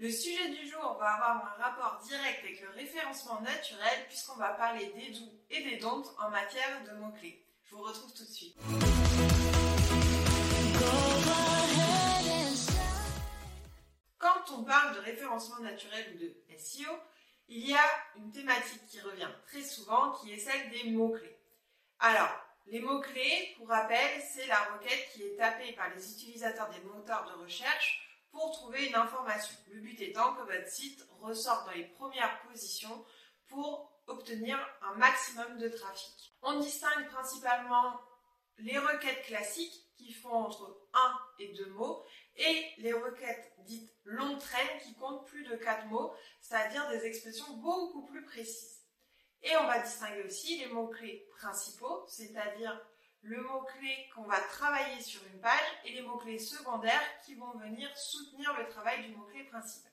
Le sujet du jour va avoir un rapport direct avec le référencement naturel puisqu'on va parler des doux et des don'ts en matière de mots-clés. Je vous retrouve tout de suite. Quand on parle de référencement naturel ou de SEO, il y a une thématique qui revient très souvent qui est celle des mots-clés. Alors, les mots-clés, pour rappel, c'est la requête qui est tapée par les utilisateurs des moteurs de recherche pour trouver une information. Le but étant que votre site ressorte dans les premières positions pour obtenir un maximum de trafic. On distingue principalement les requêtes classiques qui font entre 1 et 2 mots et les requêtes dites long traîne qui comptent plus de 4 mots, c'est-à-dire des expressions beaucoup plus précises. Et on va distinguer aussi les mots-clés principaux, c'est-à-dire le mot-clé qu'on va travailler sur une page et les mots-clés secondaires qui vont venir soutenir le travail du mot-clé principal.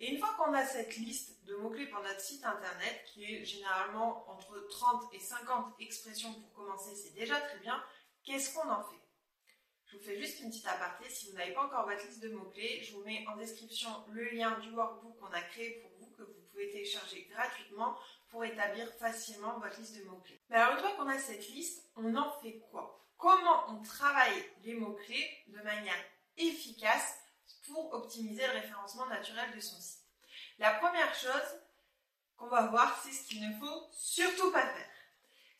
Et une fois qu'on a cette liste de mots-clés pour notre site internet, qui est généralement entre 30 et 50 expressions pour commencer, c'est déjà très bien, qu'est-ce qu'on en fait? Je vous fais juste une petite aparté, si vous n'avez pas encore votre liste de mots-clés, je vous mets en description le lien du workbook qu'on a créé pour vous, que vous pouvez télécharger gratuitement pour établir facilement votre liste de mots-clés. Mais alors une fois qu'on a cette liste, on en fait quoi? Comment on travaille les mots-clés de manière efficace pour optimiser le référencement naturel de son site? La première chose qu'on va voir, c'est ce qu'il ne faut surtout pas faire.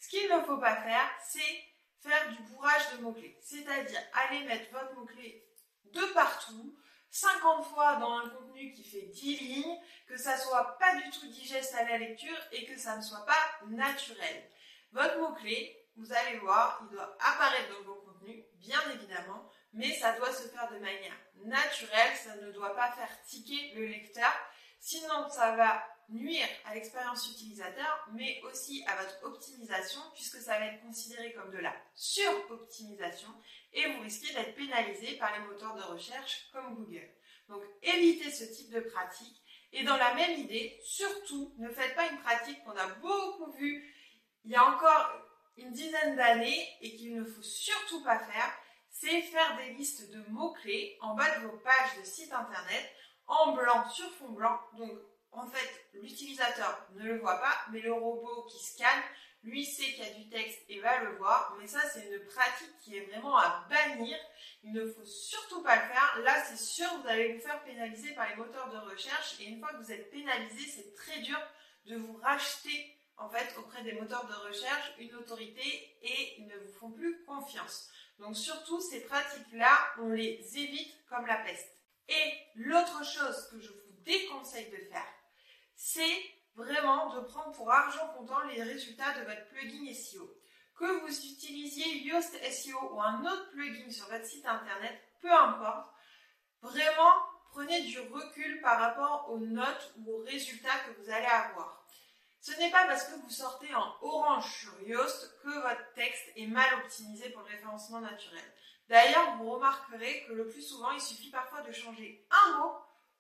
Ce qu'il ne faut pas faire, c'est faire du bourrage de mots-clés. C'est-à-dire aller mettre votre mot-clé de partout, 50 fois dans un contenu qui fait 10 lignes, que ça soit pas du tout digeste à la lecture et que ça ne soit pas naturel. Votre mot-clé, vous allez voir, il doit apparaître dans vos contenus, bien évidemment, mais ça doit se faire de manière naturelle, ça ne doit pas faire tiquer le lecteur, sinon ça va nuire à l'expérience utilisateur, mais aussi à votre optimisation, puisque ça va être considéré comme de la sur-optimisation, et vous risquez d'être pénalisé par les moteurs de recherche comme Google. Donc évitez ce type de pratique, et dans la même idée, surtout, ne faites pas une pratique qu'on a beaucoup vue il y a encore une dizaine d'années et qu'il ne faut surtout pas faire, c'est faire des listes de mots-clés en bas de vos pages de site internet en blanc sur fond blanc. En fait, l'utilisateur ne le voit pas, mais le robot qui scanne, lui sait qu'il y a du texte et va le voir. Mais ça, c'est une pratique qui est vraiment à bannir. Il ne faut surtout pas le faire. Là, c'est sûr, vous allez vous faire pénaliser par les moteurs de recherche. Et une fois que vous êtes pénalisé, c'est très dur de vous racheter en fait auprès des moteurs de recherche une autorité et ils ne vous font plus confiance. Donc surtout ces pratiques-là, on les évite comme la peste. Et l'autre chose que je vous déconseille de faire, c'est vraiment de prendre pour argent comptant les résultats de votre plugin SEO. Que vous utilisiez Yoast SEO ou un autre plugin sur votre site internet, peu importe, vraiment prenez du recul par rapport aux notes ou aux résultats que vous allez avoir. Ce n'est pas parce que vous sortez en orange sur Yoast que votre texte est mal optimisé pour le référencement naturel. D'ailleurs, vous remarquerez que le plus souvent, il suffit parfois de changer un mot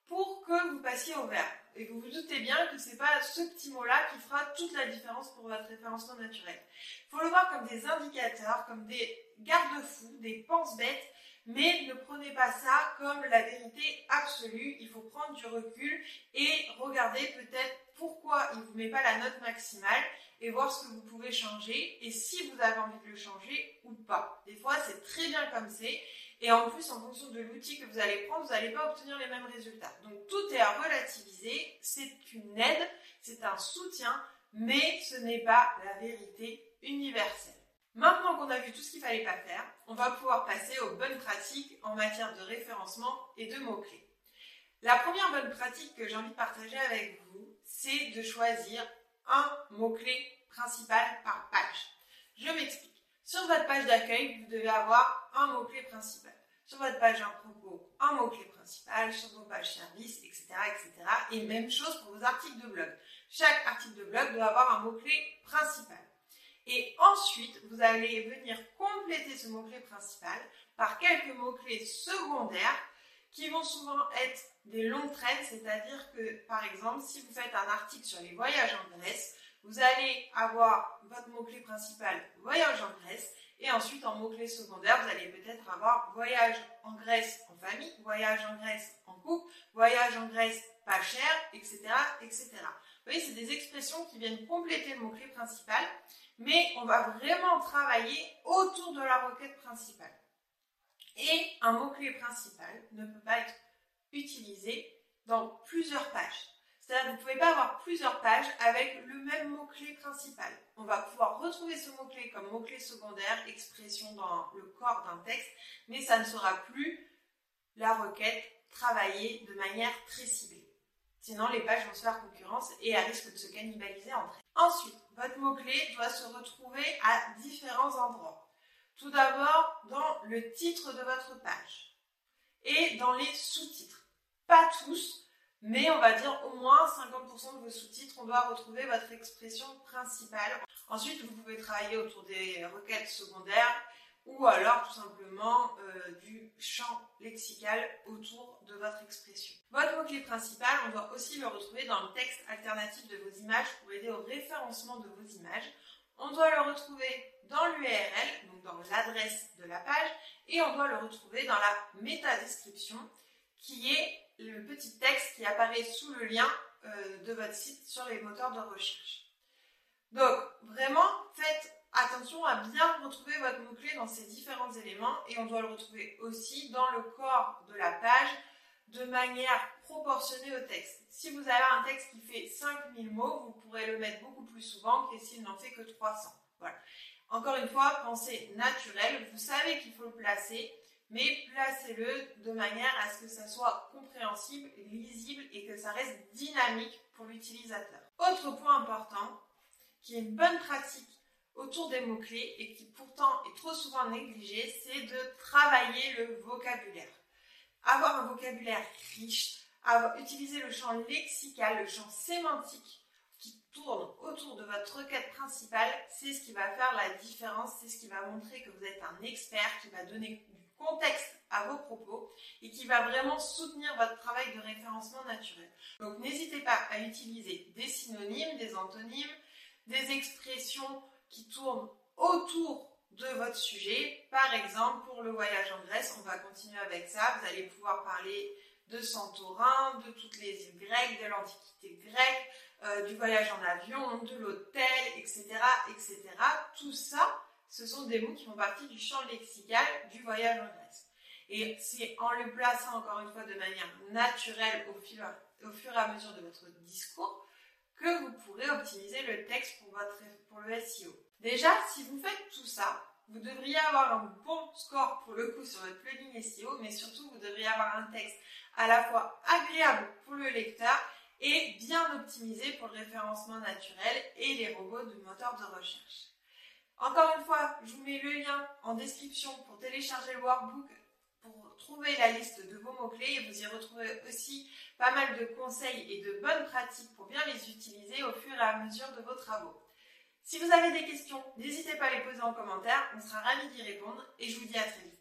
pour que vous passiez au vert. Et vous vous doutez bien que ce n'est pas ce petit mot-là qui fera toute la différence pour votre référencement naturel. Il faut le voir comme des indicateurs, comme des garde-fous, des penses-bêtes, mais ne prenez pas ça comme la vérité absolue. Il faut prendre du recul et regarder peut-être pourquoi il ne vous met pas la note maximale et voir ce que vous pouvez changer et si vous avez envie de le changer ou pas. Des fois, c'est très bien comme c'est. Et en plus, en fonction de l'outil que vous allez prendre, vous n'allez pas obtenir les mêmes résultats. Donc tout est à relativiser, c'est une aide, c'est un soutien, mais ce n'est pas la vérité universelle. Maintenant qu'on a vu tout ce qu'il fallait pas faire, on va pouvoir passer aux bonnes pratiques en matière de référencement et de mots-clés. La première bonne pratique que j'ai envie de partager avec vous, c'est de choisir un mot-clé principal par page. Je m'explique. Sur votre page d'accueil, vous devez avoir un mot-clé principal. Sur votre page en propos, un mot-clé principal. Sur vos pages services, etc., etc. Et même chose pour vos articles de blog. Chaque article de blog doit avoir un mot-clé principal. Et ensuite, vous allez venir compléter ce mot-clé principal par quelques mots-clés secondaires qui vont souvent être des longues traînes, c'est-à-dire que, par exemple, si vous faites un article sur les voyages en Grèce, vous allez avoir votre mot-clé principal voyage en Grèce Et ensuite, en mots-clés secondaires, vous allez peut-être avoir voyage en Grèce en famille, voyage en Grèce en couple, voyage en Grèce pas cher, etc., etc. Vous voyez, c'est des expressions qui viennent compléter le mot-clé principal, mais on va vraiment travailler autour de la requête principale. Et un mot-clé principal ne peut pas être utilisé dans plusieurs pages. C'est-à-dire que vous ne pouvez pas avoir plusieurs pages avec le même mot-clé principal. On va pouvoir retrouver ce mot-clé comme mot-clé secondaire, expression dans le corps d'un texte, mais ça ne sera plus la requête travaillée de manière très ciblée. Sinon, les pages vont se faire concurrence et elles risquent de se cannibaliser entre elles. Ensuite, votre mot-clé doit se retrouver à différents endroits. Tout d'abord, dans le titre de votre page et dans les sous-titres. Pas tous, mais on va dire au moins 50% de vos sous-titres, on doit retrouver votre expression principale. Ensuite, vous pouvez travailler autour des requêtes secondaires ou alors tout simplement euh, du champ lexical autour de votre expression. Votre mot-clé principal, on doit aussi le retrouver dans le texte alternatif de vos images pour aider au référencement de vos images. On doit le retrouver dans l'URL, donc dans l'adresse de la page, et on doit le retrouver dans la métadescription, qui est le petit texte qui apparaît sous le lien euh, de votre site sur les moteurs de recherche. Donc, vraiment, faites attention à bien retrouver votre mot-clé dans ces différents éléments et on doit le retrouver aussi dans le corps de la page de manière proportionnée au texte. Si vous avez un texte qui fait 5000 mots, vous pourrez le mettre beaucoup plus souvent que s'il n'en fait que 300. Voilà. Encore une fois, pensez naturel. Vous savez qu'il faut le placer, mais placez-le de manière à ce que ça soit compréhensible, lisible et que ça reste dynamique pour l'utilisateur. Autre point important, qui est une bonne pratique autour des mots-clés et qui pourtant est trop souvent négligé, c'est de travailler le vocabulaire. Avoir un vocabulaire riche, avoir, utiliser le champ lexical, le champ sémantique qui tourne autour de votre requête principale, c'est ce qui va faire la différence, c'est ce qui va montrer que vous êtes un expert, qui va donner contexte à vos propos et qui va vraiment soutenir votre travail de référencement naturel. Donc n'hésitez pas à utiliser des synonymes, des antonymes, des expressions qui tournent autour de votre sujet. Par exemple, pour le voyage en Grèce, on va continuer avec ça. Vous allez pouvoir parler de Santorin, de toutes les îles grecques, de l'Antiquité grecque, euh, du voyage en avion, de l'hôtel, etc., etc. Tout ça, ce sont des mots qui font partie du champ lexical du voyage en Grèce. Et c'est en le plaçant encore une fois de manière naturelle au, au fur et à mesure de votre discours que vous pourrez optimiser le texte pour, pour le SEO. Déjà, si vous faites tout ça, vous devriez avoir un bon score pour le coup sur votre plugin SEO, mais surtout vous devriez avoir un texte à la fois agréable pour le lecteur et bien optimisé pour le référencement naturel et les robots du moteur de recherche. Encore une fois, je vous mets le lien en description pour télécharger le workbook pour trouver la liste de vos mots-clés et vous y retrouvez aussi pas mal de conseils et de bonnes pratiques pour bien les utiliser au fur et à mesure de vos travaux. Si vous avez des questions, n'hésitez pas à les poser en commentaire, on sera ravis d'y répondre et je vous dis à très vite.